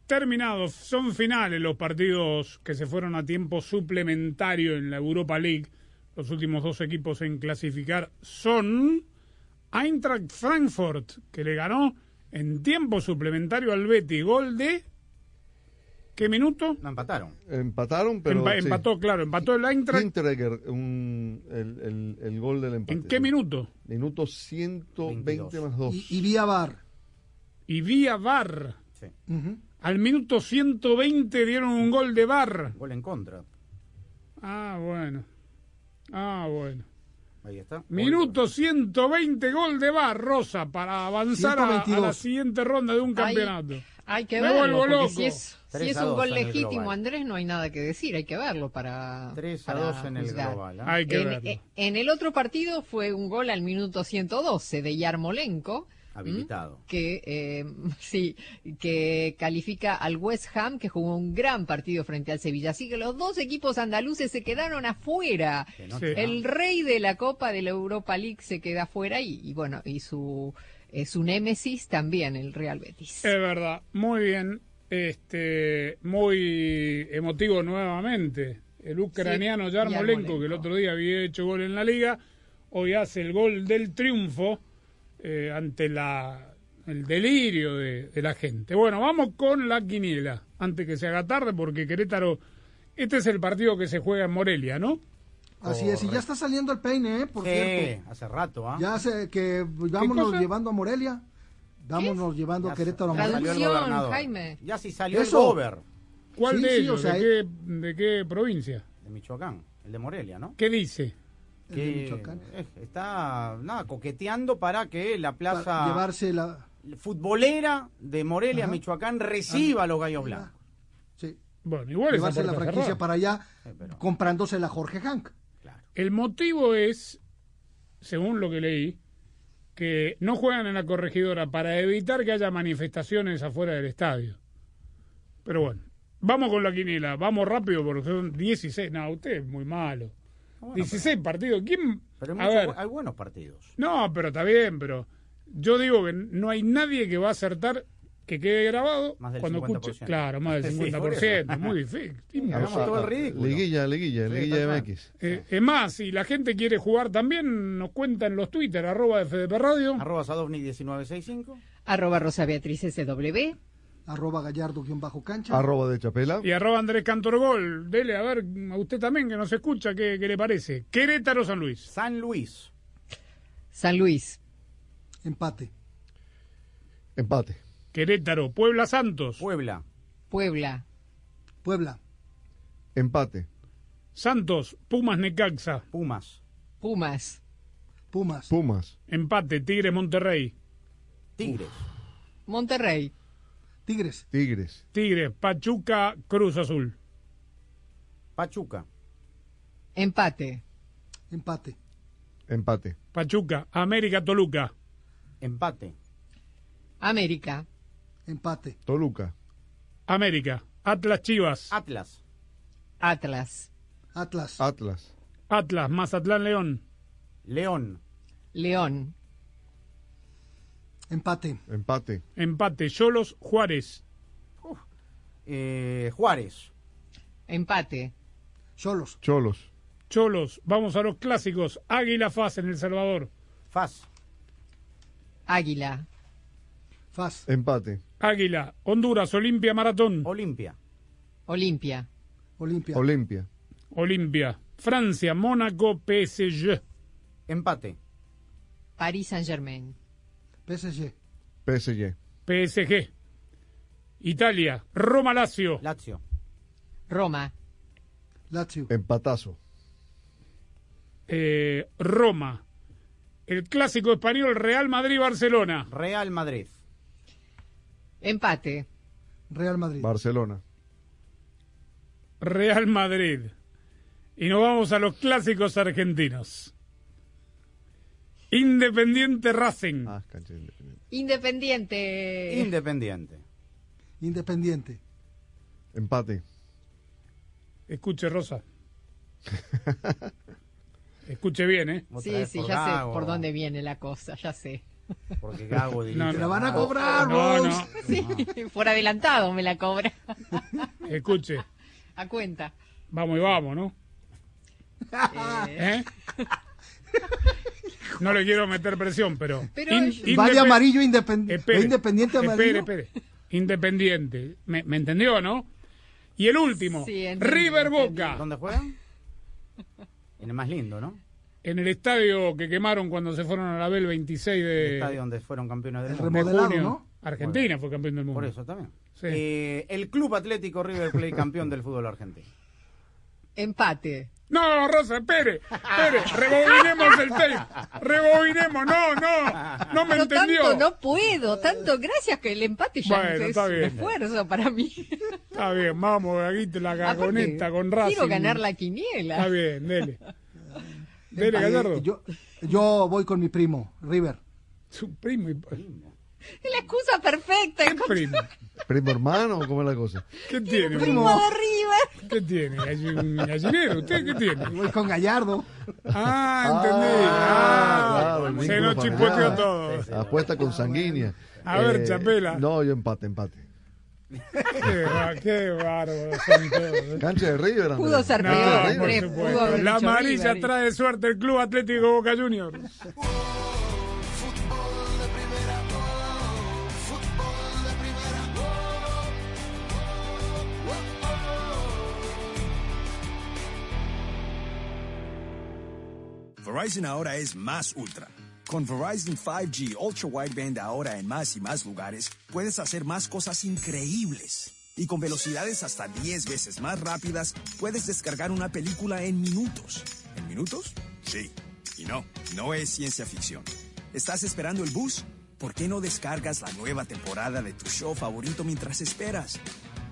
terminados. Son finales los partidos que se fueron a tiempo suplementario en la Europa League. Los últimos dos equipos en clasificar son Eintracht Frankfurt, que le ganó en tiempo suplementario al Betty. Gol de... ¿Qué minuto? No empataron. Empataron, pero. Empa- sí. Empató, claro, empató el Eintracht. Hinteregger, un- el, el- el gol del empate. ¿En qué minuto? Minuto 120 más 2. Y, y vía bar. Y vía VAR. Ujú. Al minuto 120 dieron un gol de VAR. Gol en contra. Ah, bueno. Ah, bueno. Ahí está. Minuto 120, gol de VAR, Rosa, para avanzar a, a la 122. siguiente ronda de un campeonato. Hay que Me verlo, vuelvo loco. si es, si 3 es a un 2 gol legítimo. Andrés, no hay nada que decir, hay que verlo para 3 a para 2 en el global. ¿ah? Hay que en, verlo. eh, en el otro partido fue un gol al minuto 112 de Yarmolenko, Habilitado. que eh, sí, que califica al West Ham, que jugó un gran partido frente al Sevilla. Así que los dos equipos andaluces se quedaron afuera. Que no Sí. te- El rey de la Copa de la Europa League se queda afuera y, y bueno, y su, eh, su némesis también, el Real Betis. Es verdad, muy bien, este, muy emotivo nuevamente. El ucraniano Sí, Yarmolenko, Yarmolenko. que el otro día había hecho gol en la liga, hoy hace el gol del triunfo eh, ante la, el delirio de, de la gente. Bueno, vamos con la quiniela, antes que se haga tarde, porque Querétaro, este es el partido que se juega en Morelia, ¿no? Así es, y ya está saliendo el peine, ¿eh? Por Sí, cierto. hace rato, ¿ah? Ya sé que vámonos llevando a Morelia. Vámonos llevando a Ya Querétaro a Morelia. Jaime. Ya sí salió Eso. el ¿Cuál Sí, de sí, ellos? o sea, ¿De, qué, ¿De qué provincia? de Michoacán, el de Morelia, ¿no? ¿Qué dice? El de Que Michoacán. está nada, coqueteando para que la Para plaza llevarse la... futbolera de Morelia, Ajá. Michoacán, reciba a los gallos blancos. Sí, Bueno, igual llevarse la franquicia cerrada. para allá, Sí, pero- comprándose la Jorge Hank. El motivo es, según lo que leí, que no juegan en la corregidora para evitar que haya manifestaciones afuera del estadio. Pero bueno, vamos con la quiniela, vamos rápido porque son 16. No, usted es muy malo. Bueno, 16 partidos. ¿Quién? Pero hay, A ver, hay buenos partidos. no, pero está bien, pero yo digo que no hay nadie que va a acertar que quede grabado Más del cuando 50%. escuche. Claro, más del Sí, 50%. por eso. muy difícil. Todo el ridículo. Liguilla, liguilla, Sí, liguilla. MX. Eh, es más, si la gente quiere jugar también, nos cuenta en los Twitter, arroba FDP Radio. Arroba Sadovni 1965. Arroba Rosa Beatriz SW. Arroba gallardo-cancha. Arroba de Chapela. Y arroba Andrés Cantorgol. Dele, a ver, a usted también que nos escucha, ¿qué, qué le parece? Querétaro San Luis. San Luis. San Luis. Empate. Empate. Querétaro, Puebla Santos. Puebla. Puebla. Puebla. Empate. Santos, Pumas Necaxa. Pumas. Pumas. Pumas. Pumas. Empate, Tigre Monterrey. Tigres. Monterrey. Tigres. Tigres. Tigre, Pachuca, Cruz Azul. Pachuca. Empate. Empate. Empate. Pachuca, América Toluca. Empate. América. Empate. Toluca. América, Atlas Chivas. Atlas. Atlas. Atlas. Atlas. Atlas, Mazatlán León. León. León. Empate. Empate. Empate, Cholos Juárez. Eh, Juárez. Empate. Solos. Cholos. Cholos, vamos a los clásicos. Águila Faz en El Salvador. Faz. Águila. Faz. Empate. Águila, Honduras, Olimpia Maratón. Olimpia. Olimpia. Olimpia. Olimpia. Olimpia. Francia, Mónaco, PSG. Empate. París Saint Germain. PSG. PSG. PSG. Italia, Roma Lazio. Lazio. Roma. Lazio. Empatazo. Eh, Roma. El clásico español, Real Madrid-Barcelona. Real Madrid. Empate. Real Madrid. Barcelona. Real Madrid. Y nos vamos a los clásicos argentinos. Independiente Racing. Ah, cancha independiente. Independiente. Independiente. Independiente. Empate. Escuche, Rosa. Escuche bien, ¿eh? Sí, sí, ya sé por dónde viene la cosa, ya sé. Porque Gago dirige. No, ¡Me la van a cobrar, No, no. Sí, por adelantado me la cobra. Escuche. A cuenta. Vamos y vamos, ¿no? Eh, ¿Eh? No le quiero meter presión, pero. Pero- Vale indepe- amarillo independ- Espere, independiente amarillo. Espere, espere. Independiente. ¿Me, me entendió, no? Y el último, Sí, River. Boca, ¿Dónde juegan? En el más lindo, ¿no? en el estadio que quemaron cuando se fueron a la Bel 26 El de, estadio donde fueron campeones del El mundo. de remodelado, junio. ¿no? Argentina fue campeón del mundo. Por eso también. Sí. Eh, el Club Atlético River Plate campeón del fútbol argentino. Empate. No, Rosa, espere, espere, rebobinemos el tape, rebobinemos, no, no, no me Pero entendió. tanto no puedo, tanto gracias que el empate ya Bueno, es está un bien. esfuerzo para mí. Está bien, vamos, aquí te la cagoneta con Racing. Quiero ganar la quiniela. Está bien, dele. Dele, Gallardo. yo, yo voy con mi primo, River. Su primo y... Es la excusa perfecta. ¿Qué primo? Primo hermano, ¿cómo es la cosa? ¿Qué tiene? Primo. de River. ¿Qué tiene? ¿Galli- ¿Un gallinero? ¿Usted qué tiene? Voy con Gallardo. Ah, entendí. Ah, Ah, claro, se nos chispoteó todo. Apuesta consanguínea. Eh, A ver, Chapela. No, yo empate, empate. Qué, son todos. ¿eh? Cancha de River. Andrés. Pudo ser No, peor, La amarilla trae suerte el Club Atlético Boca Juniors. Verizon ahora es más ultra. Con Verizon 5G Ultra Wideband ahora en más y más lugares, puedes hacer más cosas increíbles. Y con velocidades hasta 10 veces más rápidas, puedes descargar una película en minutos. ¿En minutos? Sí. Y no, no es ciencia ficción. ¿Estás esperando el bus? ¿Por qué no descargas la nueva temporada de tu show favorito mientras esperas?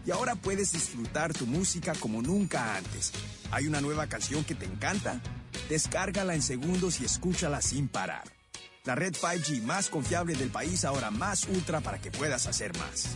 Y ahora puedes disfrutar tu música como nunca antes. ¿Hay una nueva canción que te encanta? Descárgala en segundos y escúchala sin parar. La red 5G más confiable del país ahora más ultra para que puedas hacer más.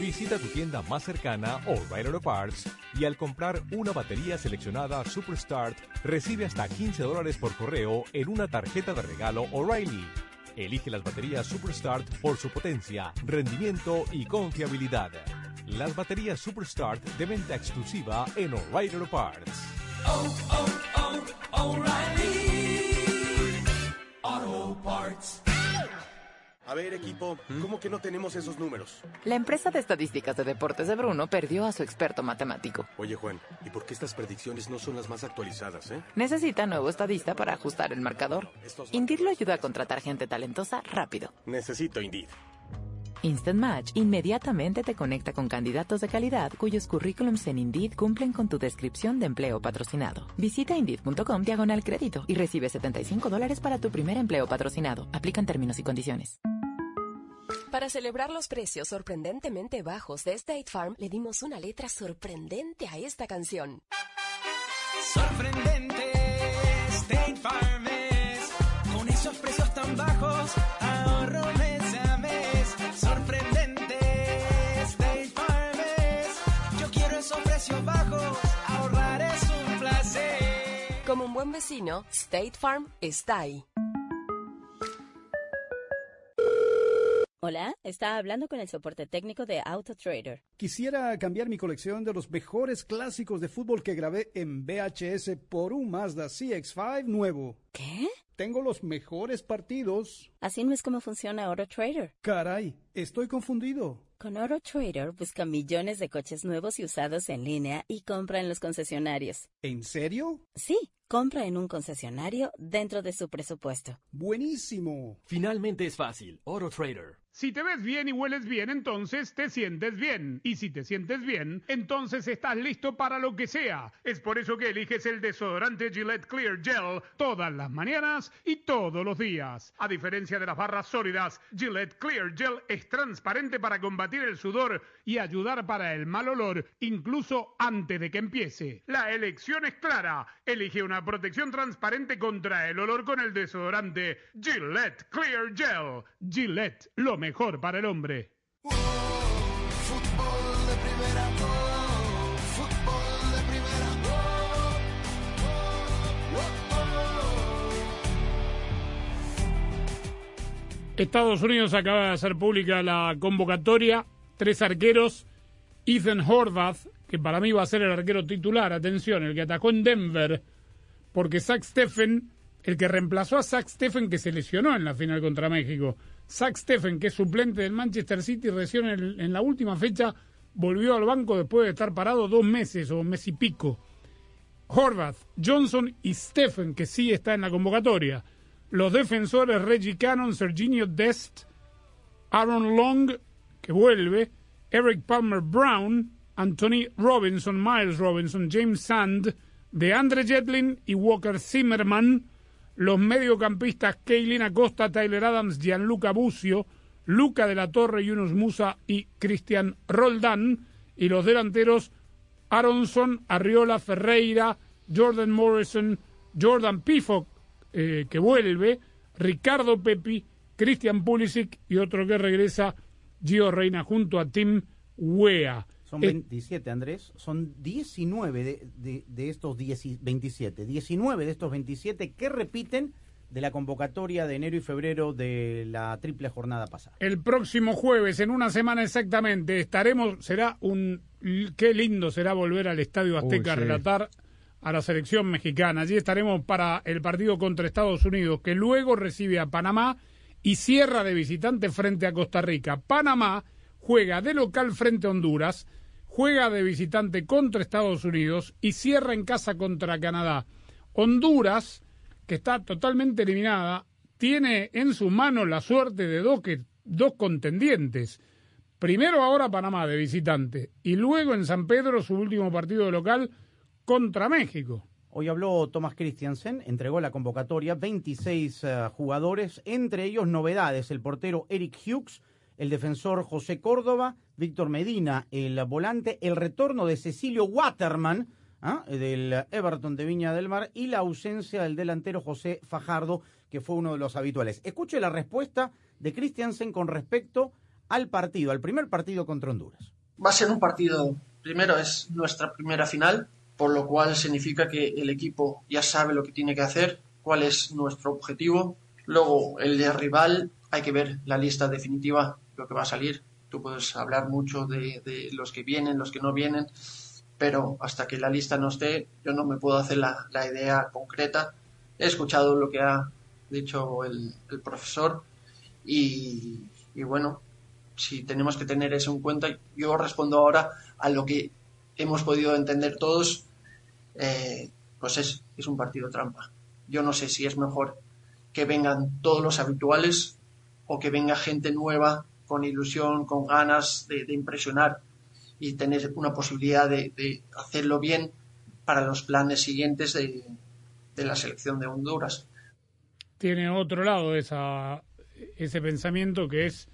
Visita tu tienda más cercana, O'Reilly Auto Parts, y al comprar una batería seleccionada Superstart, recibe hasta 15 dólares por correo en una tarjeta de regalo O'Reilly. Elige las baterías Superstart por su potencia, rendimiento y confiabilidad. Las baterías Superstart de venta exclusiva en O'Reilly Parts. Auto Parts. A ver, equipo, ¿cómo que no tenemos esos números? La empresa de estadísticas de deportes de Bruno perdió a su experto matemático. Oye, Juan, ¿y por qué estas predicciones no son las más actualizadas, eh? Necesita nuevo estadista para ajustar el marcador. Indeed lo ayuda a contratar gente talentosa rápido. Necesito Indeed. Instant Match inmediatamente te conecta con candidatos de calidad cuyos currículums en Indeed cumplen con tu descripción de empleo patrocinado. Visita Indeed.com diagonal crédito y recibe 75 dólares para tu primer empleo patrocinado. Aplican términos y condiciones. Para celebrar los precios sorprendentemente bajos de State Farm, le dimos una letra sorprendente a esta canción. Sorprendente, State Farm es. Con esos precios tan bajos, buen vecino, State Farm está ahí. Hola, está hablando con el soporte técnico de AutoTrader. Quisiera cambiar mi colección de los mejores clásicos de fútbol que grabé en VHS por un Mazda CX5 nuevo. ¿Qué? Tengo los mejores partidos. Así no es como funciona AutoTrader. Caray, estoy confundido. Con AutoTrader busca millones de coches nuevos y usados en línea y compra en los concesionarios. ¿En serio? Sí, compra en un concesionario dentro de su presupuesto. Buenísimo. Finalmente es fácil. AutoTrader. Si te ves bien y hueles bien, entonces te sientes bien. Y si te sientes bien, entonces estás listo para lo que sea. Es por eso que eliges el desodorante Gillette Clear Gel todas las mañanas y todos los días. A diferencia de las barras sólidas, Gillette Clear Gel es transparente para combatir el sudor y ayudar para el mal olor, incluso antes de que empiece. La elección es clara. Elige una protección transparente contra el olor con el desodorante Gillette Clear Gel. Gillette, lo mejor para el hombre. Estados Unidos acaba de hacer pública la convocatoria. Tres arqueros. Ethan Horvath, que para mí va a ser el arquero titular, atención, el que atacó en Denver, porque Zach Steffen, el que reemplazó a Zach Steffen que se lesionó en la final contra México, Zach Steffen, que es suplente del Manchester City, recién en, en la última fecha volvió al banco después de estar parado dos meses o un mes y pico. Horvath, Johnson y Steffen, que sí está en la convocatoria. Los defensores Reggie Cannon, Serginho Dest, Aaron Long, que vuelve, Eric Palmer Brown, Anthony Robinson, Miles Robinson, James Sand, DeAndre Jetlin y Walker Zimmerman. Los mediocampistas Kaylin Acosta, Tyler Adams, Gianluca Bucio, Luca de la Torre, Yunus Musa y Cristian Roldán. Y los delanteros Aronson, Arriola, Ferreira, Jordan Morrison, Jordan Pifo, eh, que vuelve, Ricardo Pepi, Christian Pulisic y otro que regresa, Gio Reina, junto a Tim Wea. Son Eh, 27, Andrés. Son 19 de, de- de estos 10 27. 19 de estos 27 que repiten de la convocatoria de enero y febrero de la triple jornada pasada. El próximo jueves, en una semana exactamente, estaremos, será un, qué lindo será volver al Estadio Azteca a Uy, sí. relatar a la selección mexicana. Allí estaremos para el partido contra Estados Unidos, que luego recibe a Panamá y cierra de visitante frente a Costa Rica. Panamá juega de local frente a Honduras, juega de visitante contra Estados Unidos y cierra en casa contra Canadá. Honduras, que está totalmente eliminada, tiene en su mano la suerte de dos, que, dos contendientes. Primero ahora Panamá de visitante y luego en San Pedro su último partido de local contra México. Hoy habló Thomas Christiansen, entregó la convocatoria, 26 eh, jugadores, entre ellos novedades, el portero Eric Hughes, el defensor José Córdoba, Víctor Medina, el volante, el retorno de Cecilio Waterman, ¿ah? del Everton de Viña del Mar, y la ausencia del delantero José Fajardo, que fue uno de los habituales. Escuche la respuesta de Christiansen con respecto al partido, al primer partido contra Honduras. Va a ser un partido, primero es nuestra primera final, por lo cual significa que el equipo ya sabe lo que tiene que hacer, cuál es nuestro objetivo. Luego, el de rival, hay que ver la lista definitiva, lo que va a salir. Tú puedes hablar mucho de, de los que vienen, los que no vienen, pero hasta que la lista no esté, yo no me puedo hacer la, la idea concreta. He escuchado lo que ha dicho el, el profesor y, y bueno, si tenemos que tener eso en cuenta, yo respondo ahora a lo que hemos podido entender todos, eh, pues es, es un partido trampa. Yo no sé si es mejor que vengan todos los habituales o que venga gente nueva con ilusión, con ganas de, de impresionar y tener una posibilidad de, de hacerlo bien para los planes siguientes de, de la selección de Honduras. Tiene otro lado esa, ese pensamiento que es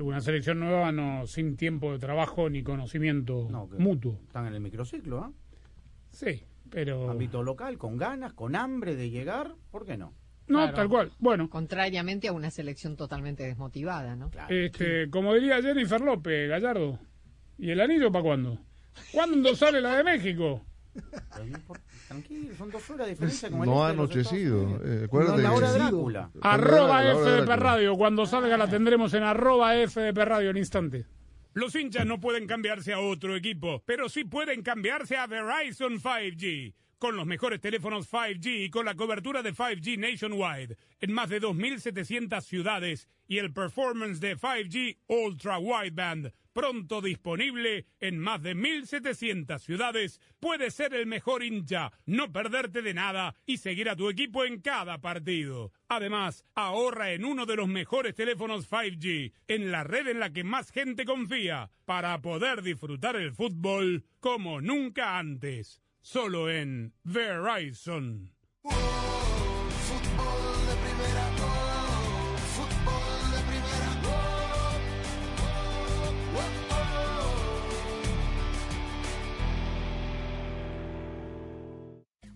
una selección nueva no sin tiempo de trabajo ni conocimiento mutuo. Están en el microciclo, ¿ah? Sí, pero... Ámbito local, con ganas, con hambre de llegar, ¿por qué no? No, tal cual. Bueno. Contrariamente a una selección totalmente desmotivada, ¿no? Este, como diría Jennifer López, Gallardo. ¿Y el anillo para cuándo? ¿Cuándo sale la de México? Tranquilo, son dos horas de diferencia el No este ha Estados anochecido. Eh, acuérdate No, la hora que- de Drácula. Arroba La hora de FDP. Radio. Cuando salga la tendremos en arroba FDP Radio en instante. Los hinchas no pueden cambiarse a otro equipo, pero sí pueden cambiarse a Verizon 5G. Con los mejores teléfonos 5G y con la cobertura de 5G nationwide en más de 2.700 ciudades y el performance de 5G Ultra Wideband pronto disponible en más de 1.700 ciudades, puedes ser el mejor hincha, no perderte de nada y seguir a tu equipo en cada partido. Además, ahorra en uno de los mejores teléfonos 5G, en la red en la que más gente confía, para poder disfrutar el fútbol como nunca antes. Solo en Verizon.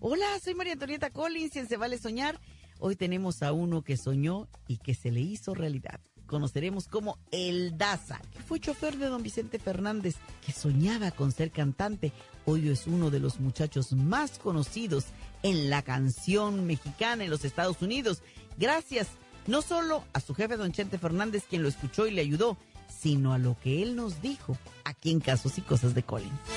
Hola, soy María Antonieta Collins y en Se Vale Soñar. Hoy tenemos a uno que soñó y que se le hizo realidad. Conoceremos como El Daza, que fue chofer de don Vicente Fernández, que soñaba con ser cantante. Hoy es uno de los muchachos más conocidos en la canción mexicana en los Estados Unidos. Gracias no solo a su jefe don Chente Fernández, quien lo escuchó y le ayudó, sino a lo que él nos dijo aquí en Casos y Cosas de Collins.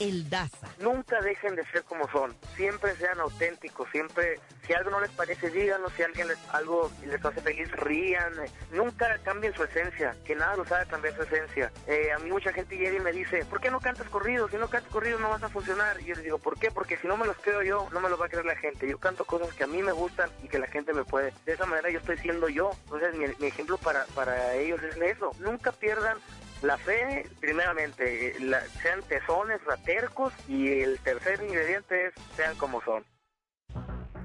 El Daza. Nunca dejen de ser como son. Siempre sean auténticos. Siempre, si algo no les parece, díganlo. Si alguien les, algo les hace feliz, rían. Nunca cambien su esencia. Que nada los haga cambiar su esencia. Eh, a mí mucha gente llega y me dice, ¿por qué no cantas corridos? Si no cantas corridos no vas a funcionar. Y yo les digo, ¿por qué? Porque si no me los creo yo, no me los va a creer la gente. Yo canto cosas que a mí me gustan y que la gente me puede. De esa manera yo estoy siendo yo. Entonces mi, mi ejemplo para, para ellos es eso. Nunca pierdan la fe, primeramente, la- sean tesones, ratercos y el tercer ingrediente es sean como son.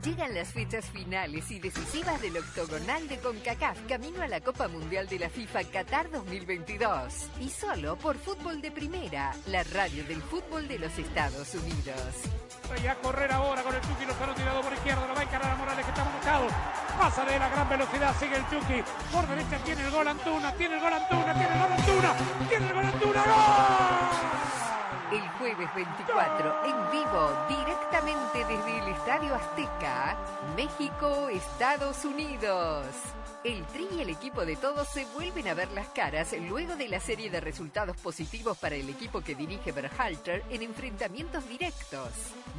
Llegan las fechas finales y decisivas del octogonal de CONCACAF camino a la Copa Mundial de la FIFA Qatar 2022. Y solo por Fútbol de Primera, la radio del fútbol de los Estados Unidos. Y a correr ahora con el Chucky Lozano tirado por izquierda, lo va a encarar a Morales que está buscado. Pasa de la gran velocidad, sigue el Chucky. Por derecha tiene el gol Antuna, tiene el gol Antuna, tiene el gol Antuna, tiene el gol Antuna, ¡gol! El jueves 24, en vivo, directamente desde el Estadio Azteca, México, Estados Unidos. El Tri y el equipo de todos se vuelven a ver las caras luego de la serie de resultados positivos para el equipo que dirige Berhalter en enfrentamientos directos.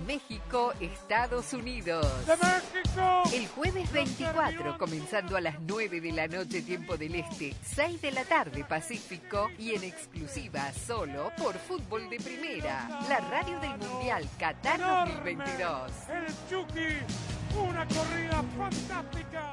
México, Estados Unidos. ¡De México! El jueves 24, comenzando a las 9 de la noche tiempo del Este, 6 de la tarde Pacífico y en exclusiva solo por Fútbol de Primera, la radio del Mundial Qatar 2022. El Chucky, una corrida fantástica.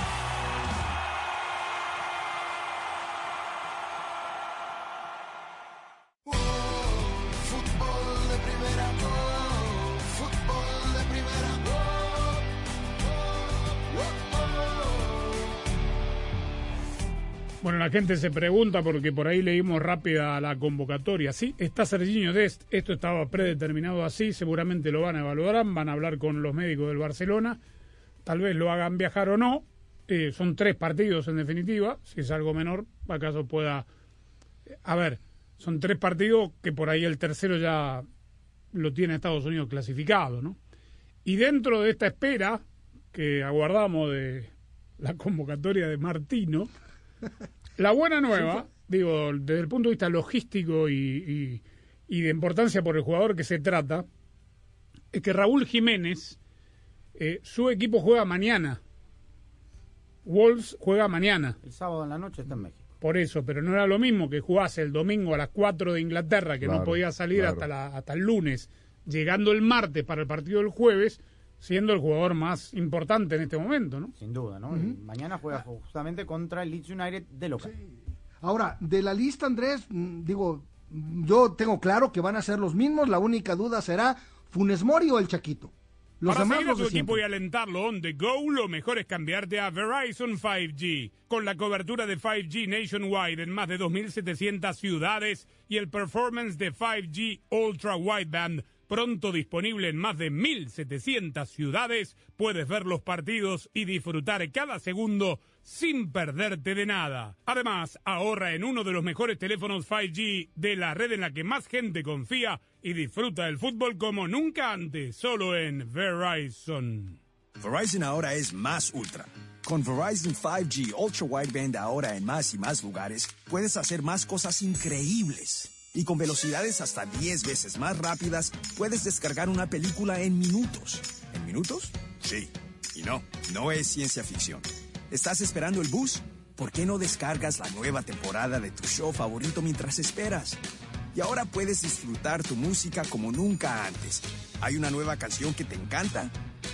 La gente se pregunta porque por ahí leímos rápida la convocatoria. Sí, está Serginho Dest, esto estaba predeterminado así, seguramente lo van a evaluar, van a hablar con los médicos del Barcelona, tal vez lo hagan viajar o no. Eh, son tres partidos en definitiva, si es algo menor, acaso pueda... A ver, son tres partidos que por ahí el tercero ya lo tiene Estados Unidos clasificado, ¿no? Y dentro de esta espera que aguardamos de la convocatoria de Martino, la buena nueva, digo, desde el punto de vista logístico y, y- y de importancia por el jugador que se trata, es que Raúl Jiménez, eh, su equipo juega mañana. Wolves juega mañana. El sábado en la noche está en México. Por eso, pero no era lo mismo que jugase el domingo a las 4 de Inglaterra, que no podía salir claro. hasta, la- hasta el lunes, llegando el martes para el partido del jueves, siendo el jugador más importante en este momento, ¿no? Sin duda, ¿no? Y Mañana juega justamente contra el Leeds United de local. Ahora, de la lista, Andrés, mm, digo, yo tengo claro que van a ser los mismos. La única duda será Funes Mori o el Chaquito. Los Para seguir a tu de equipo y alentarlo on the go, lo mejor es cambiarte a Verizon 5G. Con la cobertura de 5G nationwide en más de 2.700 ciudades y el performance de 5G Ultra Wideband pronto disponible en más de 1.700 ciudades, puedes ver los partidos y disfrutar cada segundo sin perderte de nada. Además, ahorra en uno de los mejores teléfonos 5G de la red en la que más gente confía y disfruta del fútbol como nunca antes, solo en Verizon. Verizon ahora es más ultra. Con Verizon 5G Ultra Wideband ahora en más y más lugares, puedes hacer más cosas increíbles. Y con velocidades hasta 10 veces más rápidas, puedes descargar una película en minutos. ¿En minutos? Sí. Y no, no es ciencia ficción. ¿Estás esperando el bus? ¿Por qué no descargas la nueva temporada de tu show favorito mientras esperas? Y ahora puedes disfrutar tu música como nunca antes. ¿Hay una nueva canción que te encanta?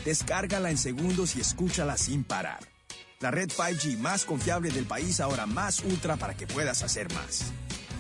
Descárgala en segundos y escúchala sin parar. La red 5G más confiable del país ahora más ultra para que puedas hacer más.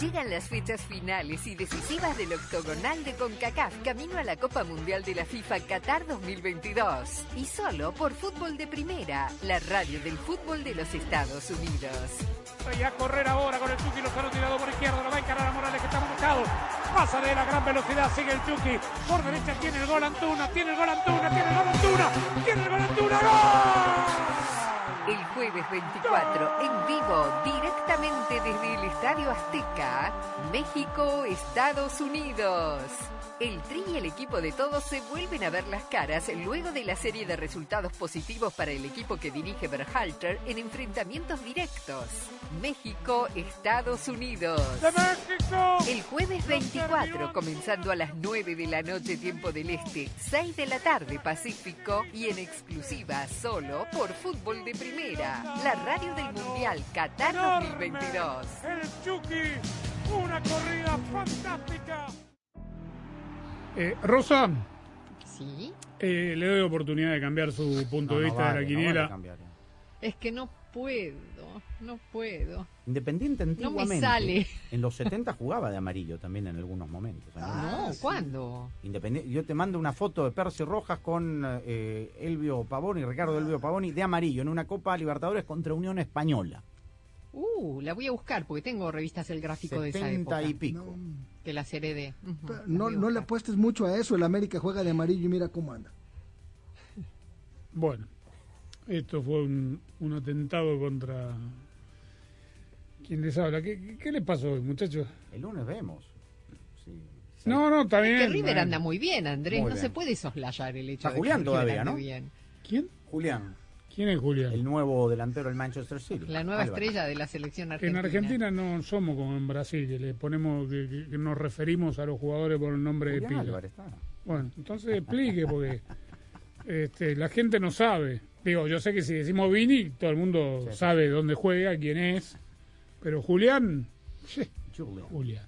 Llegan las fechas finales y decisivas del octogonal de CONCACAF camino a la Copa Mundial de la FIFA Qatar 2022. Y solo por Fútbol de Primera, la radio del fútbol de los Estados Unidos. Y a correr ahora con el Chucky Lozano tirado por izquierda. Lo va a encarar a Morales que está buscado. Pasa de la gran velocidad. Sigue el Chucky. Por derecha tiene el gol Antuna. Tiene el gol Antuna. Tiene el gol Antuna. Tiene el gol Antuna. ¡Gol! El jueves 24, en vivo, directamente desde el Estadio Azteca, México, Estados Unidos. El Tri y el equipo de todos se vuelven a ver las caras luego de la serie de resultados positivos para el equipo que dirige Berhalter en enfrentamientos directos. México, Estados Unidos. El jueves 24, comenzando a las 9 de la noche tiempo del Este, 6 de la tarde Pacífico y en exclusiva solo por Fútbol de Primera. Primera, la radio del Mundial Qatar 2022. El Chucky, una corrida fantástica. Eh, Rosa, Sí. eh, le doy oportunidad de cambiar su punto No, de no vista vale, de la no quiniela. vale. Es que no puedo, no puedo. Independiente No antiguamente. me sale. En los 70 jugaba de amarillo también en algunos momentos. no, ¿cuándo? Independi- Yo te mando una foto de Percy Rojas con eh, Elvio Pavoni, Ricardo Elvio Pavoni, de amarillo en una Copa Libertadores contra Unión Española. Uh, la voy a buscar porque tengo revistas El Gráfico de esa 70 época. y pico. Que las heredé. La No, no le apuestes mucho a eso. El América juega de amarillo y mira cómo anda. Bueno, esto fue un, un atentado contra. ¿Quién les habla? ¿Qué, qué, qué les pasó hoy, muchachos? El lunes vemos. No, no, está Es que River anda muy bien, Andrés. Muy no bien. se puede soslayar el hecho Está de que Julián River todavía, ¿no? bien. ¿Quién? Julián. ¿Quién es Julián? El nuevo delantero del Manchester City. La nueva Álvarez. estrella de la selección En argentina. Argentina no somos como en Brasil, que le ponemos que, nos referimos a los jugadores por el nombre de Julián pila. Álvarez está. Bueno, entonces explique porque este, la gente no sabe. Digo, yo sé que si decimos Vini, todo el mundo sabe dónde juega, quién es, pero Julián, sí, Julián.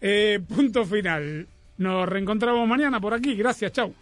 Eh, punto final. Nos reencontramos mañana por aquí. Gracias, chau.